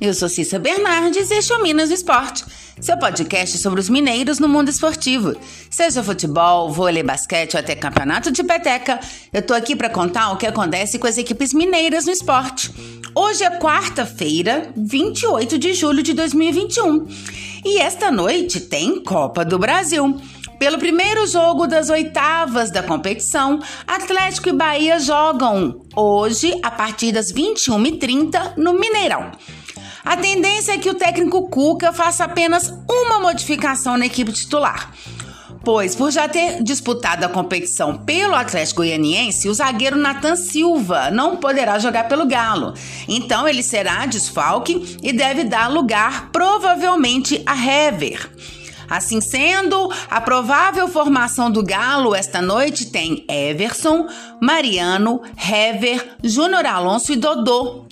Eu sou Cissa Bernardes e este é o Minas do Esporte, seu podcast sobre os mineiros no mundo esportivo. Seja futebol, vôlei, basquete ou até campeonato de peteca, eu tô aqui para contar o que acontece com as equipes mineiras no esporte. Hoje é quarta-feira, 28 de julho de 2021, e esta noite tem Copa do Brasil. Pelo primeiro jogo das oitavas da competição, Atlético e Bahia jogam hoje a partir das 21h30 no Mineirão. A tendência é que o técnico Cuca faça apenas uma modificação na equipe titular. Pois, por já ter disputado a competição pelo Atlético Goianiense, o zagueiro Nathan Silva não poderá jogar pelo Galo. Então, ele será desfalque e deve dar lugar, provavelmente, a Hever. Assim sendo, a provável formação do Galo esta noite tem Everson, Mariano, Hever, Júnior Alonso e Dodô.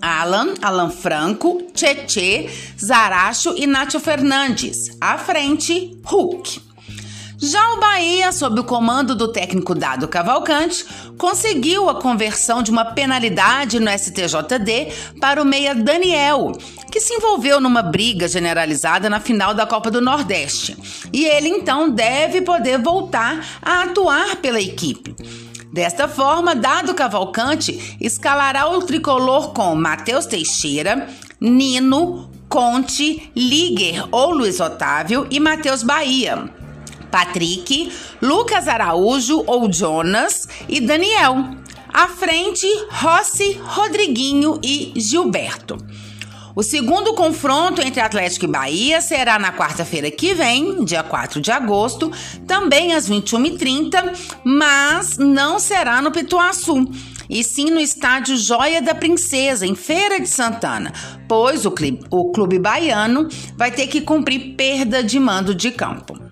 Alan, Alan Franco, Tietê, Zaracho e Nátio Fernandes. À frente, Hulk. Já o Bahia, sob o comando do técnico Dado Cavalcante, conseguiu a conversão de uma penalidade no STJD para o meia Daniel, que se envolveu numa briga generalizada na final da Copa do Nordeste. E ele então deve poder voltar a atuar pela equipe. Desta forma, Dado Cavalcante escalará o tricolor com Matheus Teixeira, Nino, Conte, Liger ou Luiz Otávio e Matheus Bahia. Patrick, Lucas Araújo ou Jonas e Daniel. À frente, Rossi, Rodriguinho e Gilberto. O segundo confronto entre Atlético e Bahia será na quarta-feira que vem, dia 4 de agosto, também às 21h30, mas não será no Pituaçu e sim no estádio Joia da Princesa, em Feira de Santana, pois o clube, o clube baiano vai ter que cumprir perda de mando de campo.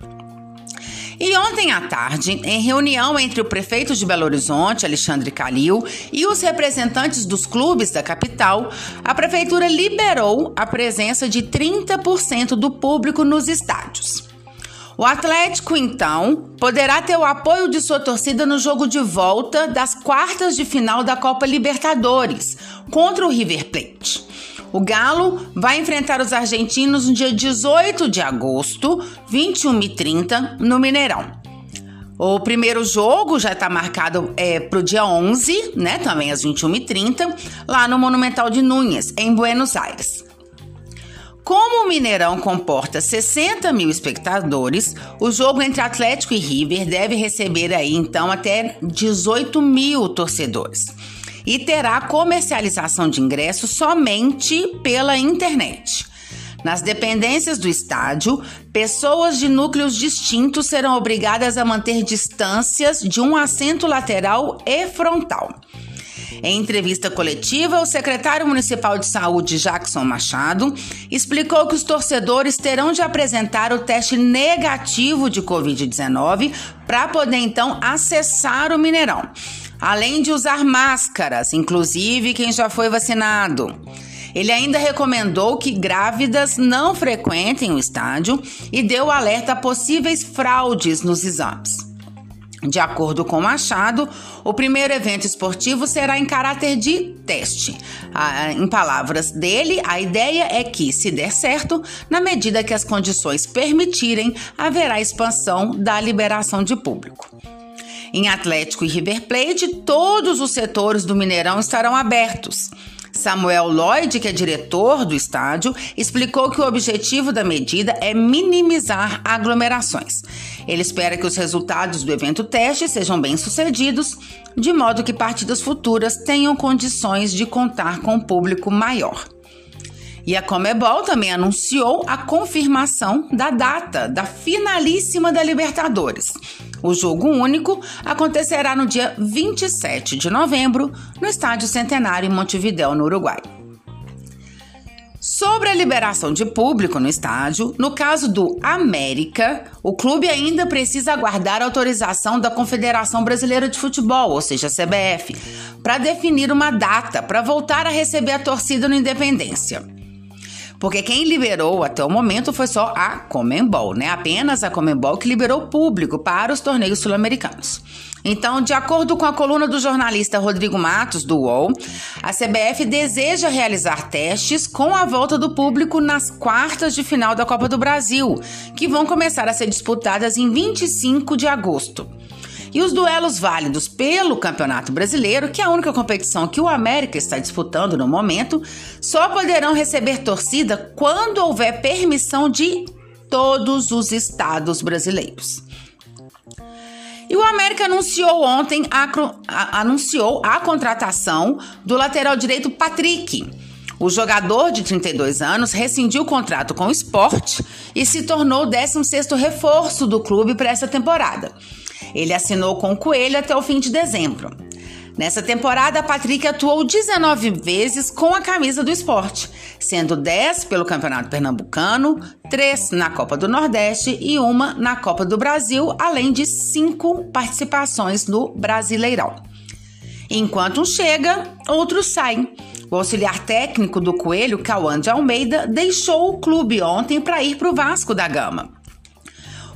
E ontem à tarde, em reunião entre o prefeito de Belo Horizonte, Alexandre Calil, e os representantes dos clubes da capital, a prefeitura liberou a presença de 30% do público nos estádios. O Atlético, então, poderá ter o apoio de sua torcida no jogo de volta das quartas de final da Copa Libertadores contra o River Plate. O Galo vai enfrentar os argentinos no dia 18 de agosto, 21h30, no Mineirão. O primeiro jogo já está marcado é, para o dia 11, né? Também às 21h30, lá no Monumental de Núñez, em Buenos Aires. Como o Mineirão comporta 60 mil espectadores, o jogo entre Atlético e River deve receber aí então até 18 mil torcedores e terá comercialização de ingressos somente pela internet. Nas dependências do estádio, pessoas de núcleos distintos serão obrigadas a manter distâncias de um assento lateral e frontal. Em entrevista coletiva, o secretário municipal de saúde, Jackson Machado, explicou que os torcedores terão de apresentar o teste negativo de Covid-19 para poder então acessar o Mineirão além de usar máscaras, inclusive quem já foi vacinado. Ele ainda recomendou que grávidas não frequentem o estádio e deu alerta a possíveis fraudes nos exames. De acordo com Machado, o primeiro evento esportivo será em caráter de teste. Em palavras dele, a ideia é que, se der certo, na medida que as condições permitirem, haverá expansão da liberação de público. Em Atlético e River Plate, todos os setores do Mineirão estarão abertos. Samuel Lloyd, que é diretor do estádio, explicou que o objetivo da medida é minimizar aglomerações. Ele espera que os resultados do evento teste sejam bem-sucedidos, de modo que partidas futuras tenham condições de contar com um público maior. E a Comebol também anunciou a confirmação da data da finalíssima da Libertadores. O jogo único acontecerá no dia 27 de novembro, no Estádio Centenário em Montevidéu, no Uruguai. Sobre a liberação de público no estádio, no caso do América, o clube ainda precisa aguardar a autorização da Confederação Brasileira de Futebol, ou seja, a CBF, para definir uma data para voltar a receber a torcida no Independência. Porque quem liberou até o momento foi só a Comembol, né? Apenas a Comembol que liberou público para os torneios sul-americanos. Então, de acordo com a coluna do jornalista Rodrigo Matos, do UOL, a CBF deseja realizar testes com a volta do público nas quartas de final da Copa do Brasil, que vão começar a ser disputadas em 25 de agosto. E os duelos válidos pelo Campeonato Brasileiro, que é a única competição que o América está disputando no momento, só poderão receber torcida quando houver permissão de todos os estados brasileiros. E o América anunciou ontem a, a, anunciou a contratação do lateral direito Patrick. O jogador de 32 anos rescindiu o contrato com o esporte e se tornou o 16º reforço do clube para essa temporada. Ele assinou com o Coelho até o fim de dezembro. Nessa temporada, Patrick atuou 19 vezes com a camisa do esporte, sendo 10 pelo Campeonato Pernambucano, 3 na Copa do Nordeste e uma na Copa do Brasil, além de 5 participações no Brasileirão. Enquanto um chega, outro sai. O auxiliar técnico do Coelho, Cauã de Almeida, deixou o clube ontem para ir para o Vasco da Gama.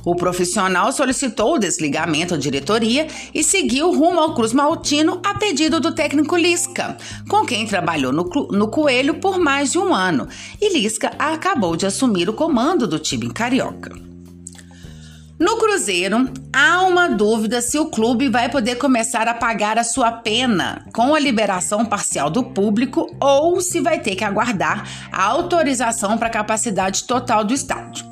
O profissional solicitou o desligamento da diretoria e seguiu rumo ao Cruz Maltino a pedido do técnico Lisca, com quem trabalhou no, no Coelho por mais de um ano, e Lisca acabou de assumir o comando do time carioca. No Cruzeiro, há uma dúvida se o clube vai poder começar a pagar a sua pena com a liberação parcial do público ou se vai ter que aguardar a autorização para a capacidade total do estádio.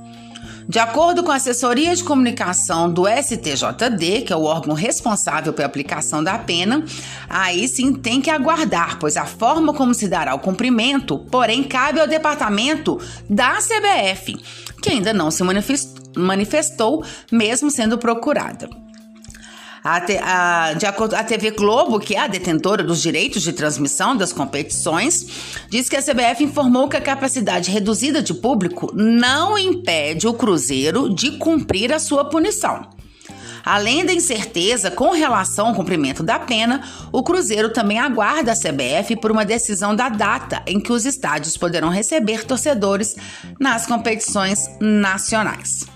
De acordo com a assessoria de comunicação do STJD, que é o órgão responsável pela aplicação da pena, aí sim tem que aguardar, pois a forma como se dará o cumprimento, porém, cabe ao departamento da CBF, que ainda não se manifestou, mesmo sendo procurada. A, a, de acordo a TV Globo, que é a detentora dos direitos de transmissão das competições, diz que a CBF informou que a capacidade reduzida de público não impede o Cruzeiro de cumprir a sua punição. Além da incerteza com relação ao cumprimento da pena, o Cruzeiro também aguarda a CBF por uma decisão da data em que os estádios poderão receber torcedores nas competições nacionais.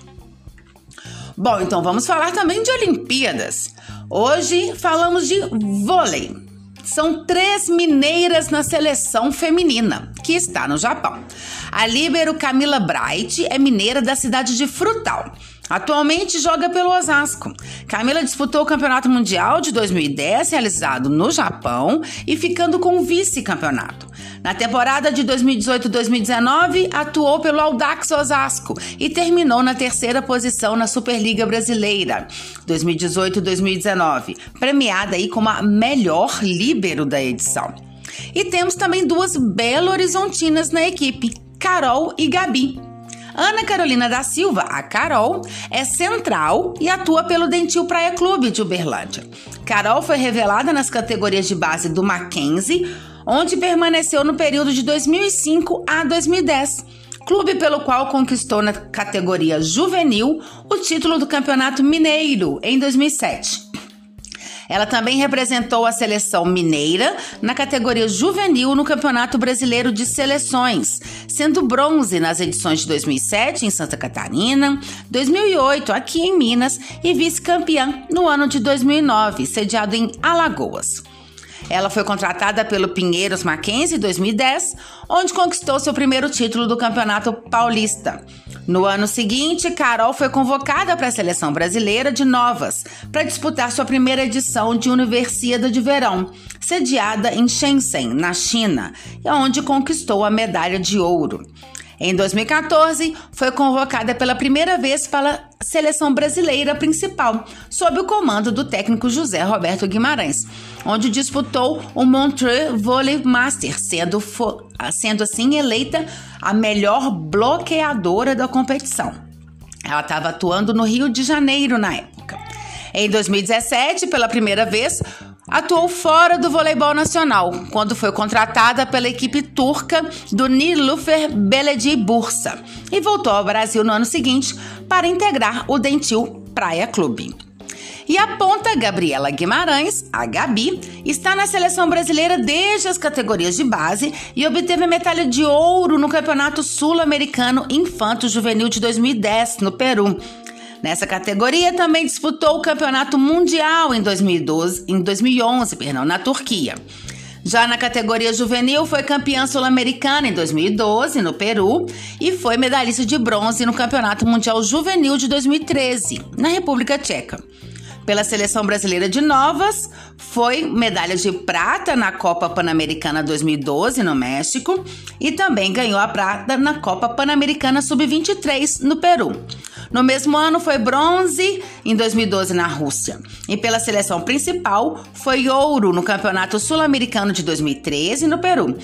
Bom, então vamos falar também de Olimpíadas. Hoje falamos de vôlei. São três mineiras na seleção feminina, que está no Japão. A líbero Camila Bright é mineira da cidade de Frutal. Atualmente joga pelo Osasco. Camila disputou o Campeonato Mundial de 2010, realizado no Japão, e ficando com vice-campeonato. Na temporada de 2018-2019, atuou pelo Audax Osasco e terminou na terceira posição na Superliga Brasileira 2018-2019, premiada aí como a melhor líbero da edição. E temos também duas Belo Horizontinas na equipe, Carol e Gabi. Ana Carolina da Silva, a Carol, é central e atua pelo Dentil Praia Clube de Uberlândia. Carol foi revelada nas categorias de base do Mackenzie, onde permaneceu no período de 2005 a 2010. Clube pelo qual conquistou na categoria juvenil o título do Campeonato Mineiro em 2007. Ela também representou a seleção mineira na categoria juvenil no Campeonato Brasileiro de Seleções, sendo bronze nas edições de 2007 em Santa Catarina, 2008 aqui em Minas e vice-campeã no ano de 2009, sediado em Alagoas. Ela foi contratada pelo Pinheiros Mackenzie em 2010, onde conquistou seu primeiro título do Campeonato Paulista. No ano seguinte, Carol foi convocada para a seleção brasileira de Novas para disputar sua primeira edição de Universiada de Verão, sediada em Shenzhen, na China, onde conquistou a medalha de ouro. Em 2014, foi convocada pela primeira vez para a seleção brasileira principal, sob o comando do técnico José Roberto Guimarães, onde disputou o Montreux Volley Master, sendo, sendo assim eleita a melhor bloqueadora da competição. Ela estava atuando no Rio de Janeiro na época. Em 2017, pela primeira vez, atuou fora do voleibol nacional, quando foi contratada pela equipe turca do Nilufer Beledi Bursa e voltou ao Brasil no ano seguinte para integrar o Dentil Praia Clube. E a ponta Gabriela Guimarães, a Gabi, está na seleção brasileira desde as categorias de base e obteve a medalha de ouro no Campeonato Sul-Americano Infanto Juvenil de 2010, no Peru. Nessa categoria também disputou o Campeonato Mundial em 2012, em 2011, perdão, na Turquia. Já na categoria juvenil, foi campeã sul-americana em 2012, no Peru, e foi medalhista de bronze no Campeonato Mundial Juvenil de 2013, na República Tcheca. Pela seleção brasileira de novas, foi medalha de prata na Copa Pan-Americana 2012 no México e também ganhou a prata na Copa Pan-Americana Sub-23 no Peru. No mesmo ano foi bronze em 2012 na Rússia. E pela seleção principal foi ouro no Campeonato Sul-Americano de 2013 no Peru.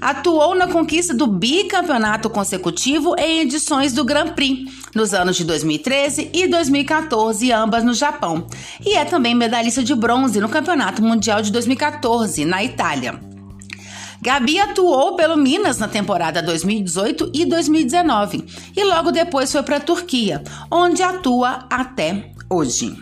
Atuou na conquista do bicampeonato consecutivo em edições do Grand Prix nos anos de 2013 e 2014, ambas no Japão. E é também medalhista de bronze no Campeonato Mundial de 2014 na Itália. Gabi atuou pelo Minas na temporada 2018 e 2019 e logo depois foi para a Turquia, onde atua até hoje.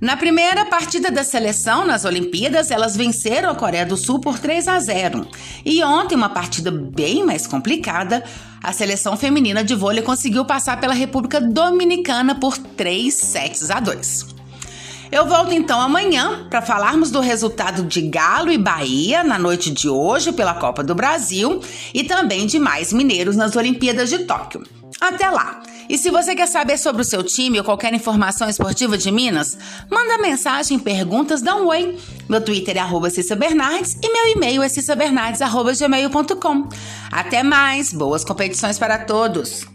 Na primeira partida da seleção nas Olimpíadas, elas venceram a Coreia do Sul por 3 a 0. E ontem, uma partida bem mais complicada, a seleção feminina de vôlei conseguiu passar pela República Dominicana por 3 sets a 2. Eu volto então amanhã para falarmos do resultado de Galo e Bahia na noite de hoje pela Copa do Brasil e também de mais mineiros nas Olimpíadas de Tóquio. Até lá! E se você quer saber sobre o seu time ou qualquer informação esportiva de Minas, manda mensagem, perguntas, dá um oi. Meu Twitter é arroba Cissa Bernardes e meu e-mail é cissabernardes.gmail.com. Até mais! Boas competições para todos!